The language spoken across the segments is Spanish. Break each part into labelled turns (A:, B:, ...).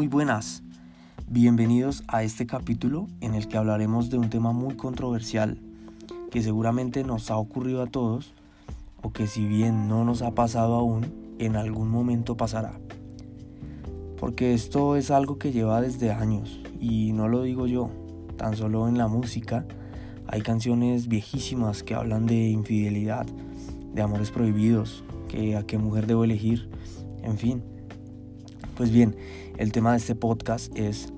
A: Muy buenas. Bienvenidos a este capítulo en el que hablaremos de un tema muy controversial que seguramente nos ha ocurrido a todos o que si bien no nos ha pasado aún, en algún momento pasará. Porque esto es algo que lleva desde años y no lo digo yo, tan solo en la música hay canciones viejísimas que hablan de infidelidad, de amores prohibidos, que a qué mujer debo elegir, en fin. Pues bien, el tema de este podcast es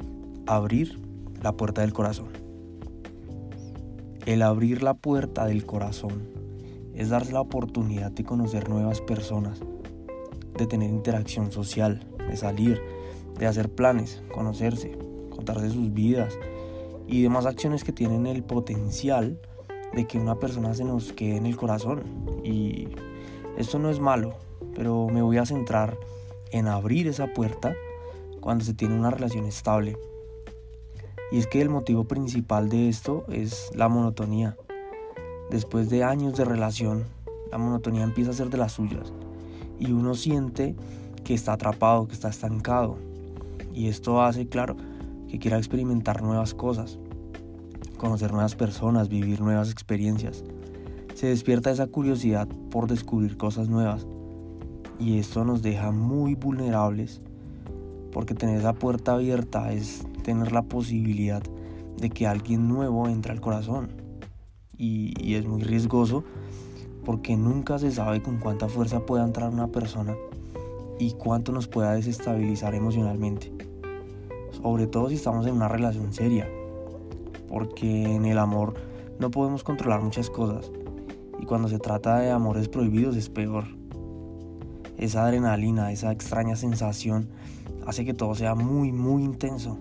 A: abrir la puerta del corazón. El abrir la puerta del corazón es darse la oportunidad de conocer nuevas personas, de tener interacción social, de salir, de hacer planes, conocerse, contarse sus vidas y demás acciones que tienen el potencial de que una persona se nos quede en el corazón. Y esto no es malo, pero me voy a centrar en abrir esa puerta cuando se tiene una relación estable. Y es que el motivo principal de esto es la monotonía. Después de años de relación, la monotonía empieza a ser de las suyas. Y uno siente que está atrapado, que está estancado. Y esto hace, claro, que quiera experimentar nuevas cosas, conocer nuevas personas, vivir nuevas experiencias. Se despierta esa curiosidad por descubrir cosas nuevas y esto nos deja muy vulnerables porque tener esa puerta abierta es tener la posibilidad de que alguien nuevo entre al corazón y, es muy riesgoso porque nunca se sabe con cuánta fuerza pueda entrar una persona y cuánto nos pueda desestabilizar emocionalmente. Sobre todo si estamos en una relación seria, porque en el amor no podemos controlar muchas cosas y cuando se trata de amores prohibidos es peor esa adrenalina, esa extraña sensación, hace que todo sea muy, muy intenso.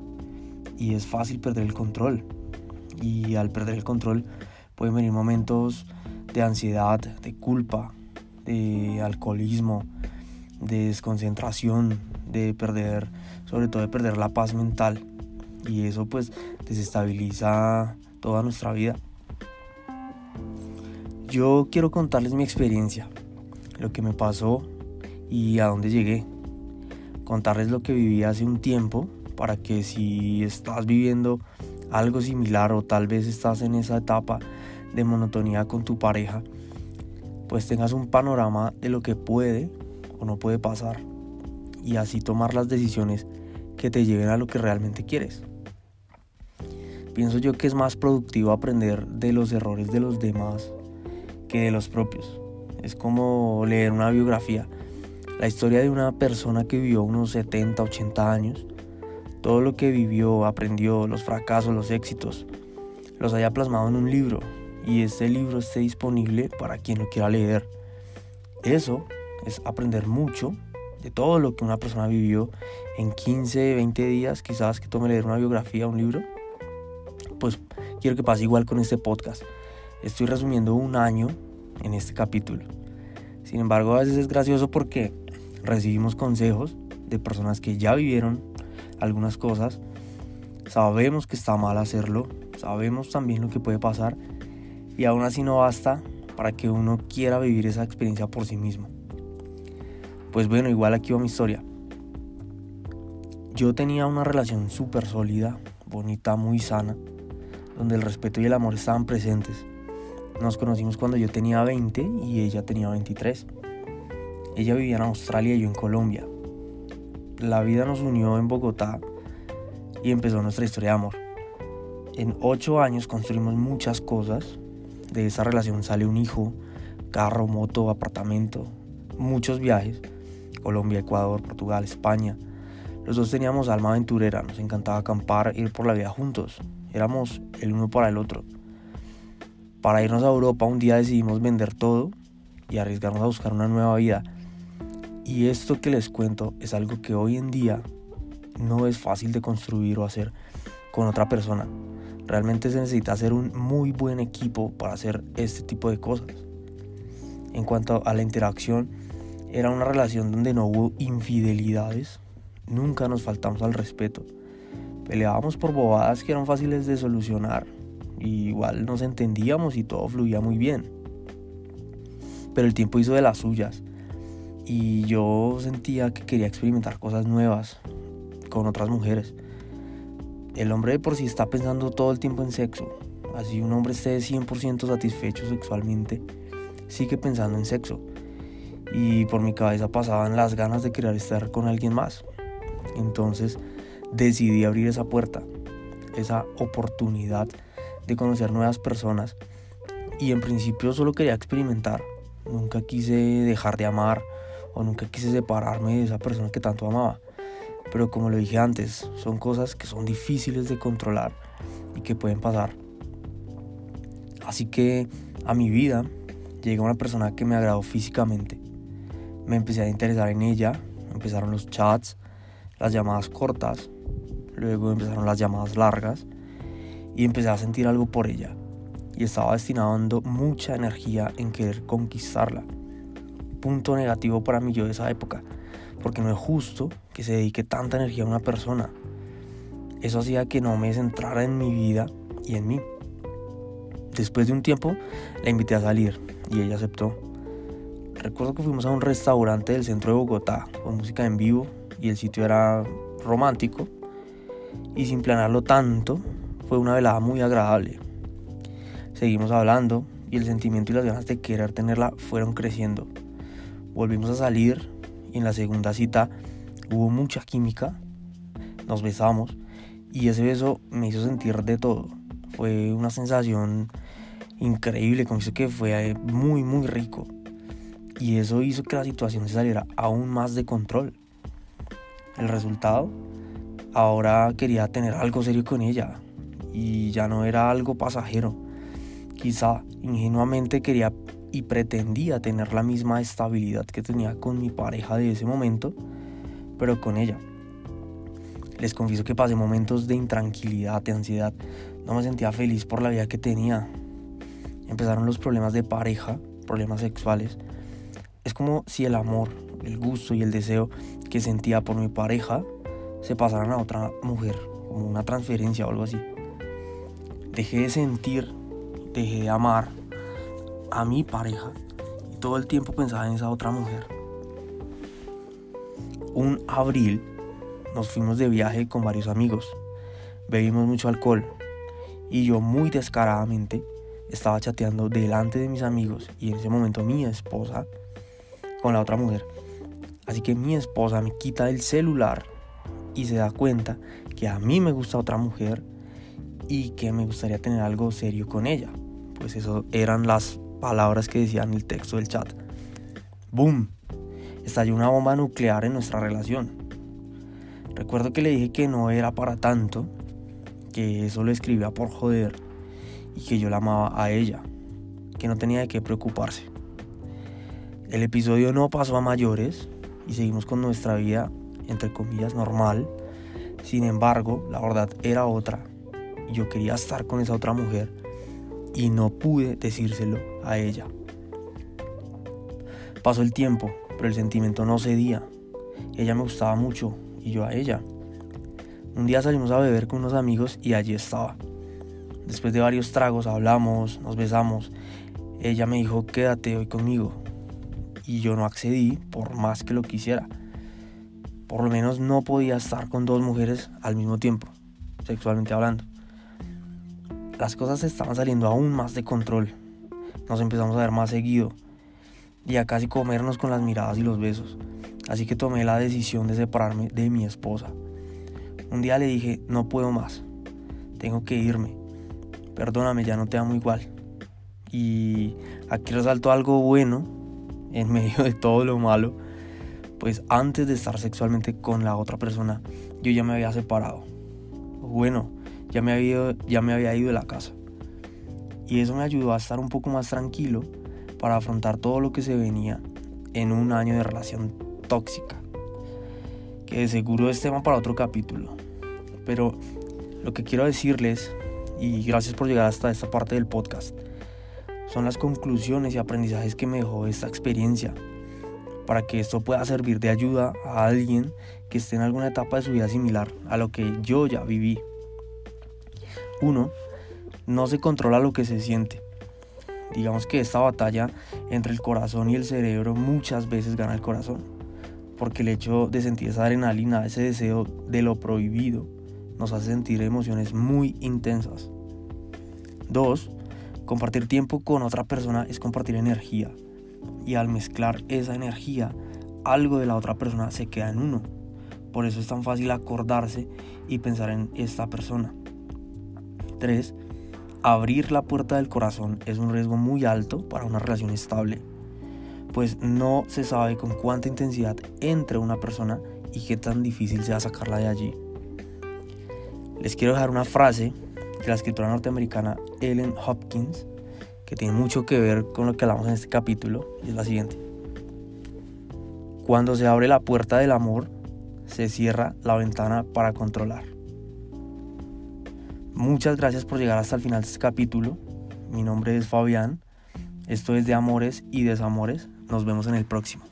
A: Y es fácil perder el control. Y al perder el control pueden venir momentos de ansiedad, de culpa, de alcoholismo, de desconcentración, de perder, sobre todo de perder la paz mental. Y eso pues desestabiliza toda nuestra vida. Yo quiero contarles mi experiencia, lo que me pasó y a dónde llegué. Contarles lo que viví hace un tiempo para que si estás viviendo algo similar o tal vez estás en esa etapa de monotonía con tu pareja, pues tengas un panorama de lo que puede o no puede pasar y así tomar las decisiones que te lleven a lo que realmente quieres. Pienso yo que es más productivo aprender de los errores de los demás que de los propios. Es como leer una biografía la historia de una persona que vivió unos 70, 80 años, todo lo que vivió, aprendió, los fracasos, los éxitos, los haya plasmado en un libro y ese libro esté disponible para quien lo quiera leer. Eso es aprender mucho de todo lo que una persona vivió en 15, 20 días, quizás que tome leer una biografía, un libro. Pues quiero que pase igual con este podcast. Estoy resumiendo un año en este capítulo. Sin embargo, a veces es gracioso porque recibimos consejos de personas que ya vivieron algunas cosas, sabemos que está mal hacerlo, sabemos también lo que puede pasar y aún así no basta para que uno quiera vivir esa experiencia por sí mismo. Pues bueno, igual aquí va mi historia. Yo tenía una relación súper sólida, bonita, muy sana, donde el respeto y el amor estaban presentes. Nos conocimos cuando yo tenía 20 y ella tenía 23. Ella vivía en Australia y yo en Colombia. La vida nos unió en Bogotá y empezó nuestra historia de amor. En ocho años construimos muchas cosas. De esa relación sale un hijo, carro, moto, apartamento, muchos viajes. Colombia, Ecuador, Portugal, España. Los dos teníamos alma aventurera, nos encantaba acampar, ir por la vida juntos. Éramos el uno para el otro. Para irnos a Europa un día decidimos vender todo y arriesgarnos a buscar una nueva vida. Y esto que les cuento es algo que hoy en día no es fácil de construir o hacer con otra persona. Realmente se necesita hacer un muy buen equipo para hacer este tipo de cosas. En cuanto a la interacción, era una relación donde no hubo infidelidades, nunca nos faltamos al respeto. Peleábamos por bobadas que eran fáciles de solucionar. Y igual nos entendíamos y todo fluía muy bien. Pero el tiempo hizo de las suyas y yo sentía que quería experimentar cosas nuevas, con otras mujeres. El hombre de por sí está pensando todo el tiempo en sexo. Así un hombre esté 100% satisfecho sexualmente, sigue pensando en sexo. Y por mi cabeza pasaban las ganas de querer estar con alguien más. Entonces decidí abrir esa puerta, esa oportunidad de conocer nuevas personas. Y en principio solo quería experimentar. Nunca quise dejar de amar o nunca quise separarme de esa persona que tanto amaba. Pero como lo dije antes, son cosas que son difíciles de controlar y que pueden pasar. Así que a mi vida llega una persona que me agradó físicamente. Me empecé a interesar en ella, empezaron los chats, las llamadas cortas, luego empezaron las llamadas largas y empecé a sentir algo por ella. Y estaba destinando mucha energía en querer conquistarla. Punto negativo para mí yo de esa época, porque no es justo que se dedique tanta energía a una persona. Eso hacía que no me centrara en mi vida y en mí. Después de un tiempo la invité a salir y ella aceptó. Recuerdo que fuimos a un restaurante del centro de Bogotá con música en vivo y el sitio era romántico y sin planearlo tanto fue una velada muy agradable. Seguimos hablando y el sentimiento y las ganas de querer tenerla fueron creciendo. Volvimos a salir y en la segunda cita hubo mucha química, nos besamos y ese beso me hizo sentir de todo. Fue una sensación increíble, confieso que fue muy muy rico y eso hizo que la situación se saliera aún más de control. El resultado, ahora quería tener algo serio con ella y ya no era algo pasajero. Quizá ingenuamente quería y pretendía tener la misma estabilidad que tenía con mi pareja de ese momento, pero con ella. Les confieso que pasé momentos de intranquilidad, de ansiedad. No me sentía feliz por la vida que tenía. Empezaron los problemas de pareja, problemas sexuales. Es como si el amor, el gusto y el deseo que sentía por mi pareja se pasaran a otra mujer, como una transferencia o algo así. Dejé de sentir, dejé de amar a mi pareja y todo el tiempo pensaba en esa otra mujer. Un abril nos fuimos de viaje con varios amigos. Bebimos mucho alcohol y yo muy descaradamente estaba chateando delante de mis amigos y en ese momento mi esposa con la otra mujer. Así que mi esposa me quita el celular y se da cuenta que a mí me gusta otra mujer y que me gustaría tener algo serio con ella. Pues eso eran las palabras que decían el texto del chat. ¡Boom! Estalló una bomba nuclear en nuestra relación. Recuerdo que le dije que no era para tanto, que eso lo escribía por joder y que yo la amaba a ella, que no tenía de qué preocuparse. El episodio no pasó a mayores y seguimos con nuestra vida, entre comillas, normal. Sin embargo, la verdad era otra. Yo quería estar con esa otra mujer y no pude decírselo a ella. Pasó el tiempo, pero el sentimiento no cedía. Ella me gustaba mucho y yo a ella. Un día salimos a beber con unos amigos y allí estaba. Después de varios tragos hablamos, nos besamos. Ella me dijo, quédate hoy conmigo. Y yo no accedí por más que lo quisiera. Por lo menos no podía estar con dos mujeres al mismo tiempo, sexualmente hablando las cosas estaban saliendo aún más de control. Nos empezamos a ver más seguido y a casi comernos con las miradas y los besos. Así que tomé la decisión de separarme de mi esposa. Un día le dije, no puedo más, tengo que irme. Perdóname, ya no te amo igual. Y aquí resalto algo bueno en medio de todo lo malo. Pues antes de estar sexualmente con la otra persona, yo ya me había separado. Bueno, ya me, había, ya me había ido de la casa. Y eso me ayudó a estar un poco más tranquilo para afrontar todo lo que se venía en un año de relación tóxica. Que de seguro es tema para otro capítulo. Pero lo que quiero decirles, y gracias por llegar hasta esta parte del podcast, son las conclusiones y aprendizajes que me dejó esta experiencia para que esto pueda servir de ayuda a alguien que esté en alguna etapa de su vida similar a lo que yo ya viví. Uno, no se controla lo que se siente. Digamos que esta batalla entre el corazón y el cerebro muchas veces gana el corazón. porque el hecho de sentir esa adrenalina, ese deseo de lo prohibido, nos hace sentir emociones muy intensas. 2. Compartir tiempo con otra persona es compartir energía. Y al mezclar esa energía, algo de la otra persona se queda en uno. Por eso es tan fácil acordarse y pensar en esta persona. 3. Abrir la puerta del corazón es un riesgo muy alto para una relación estable, pues no se sabe con cuánta intensidad entre una persona y qué tan difícil sea sacarla de allí. Les quiero dejar una frase de la escritora norteamericana Ellen Hopkins que tiene mucho que ver con lo que hablamos en este capítulo y es la siguiente. Cuando se abre la puerta del amor, se cierra la ventana para controlar. Muchas gracias por llegar hasta el final de este capítulo. Mi nombre es Fabián. Esto es de Amores y Desamores. Nos vemos en el próximo.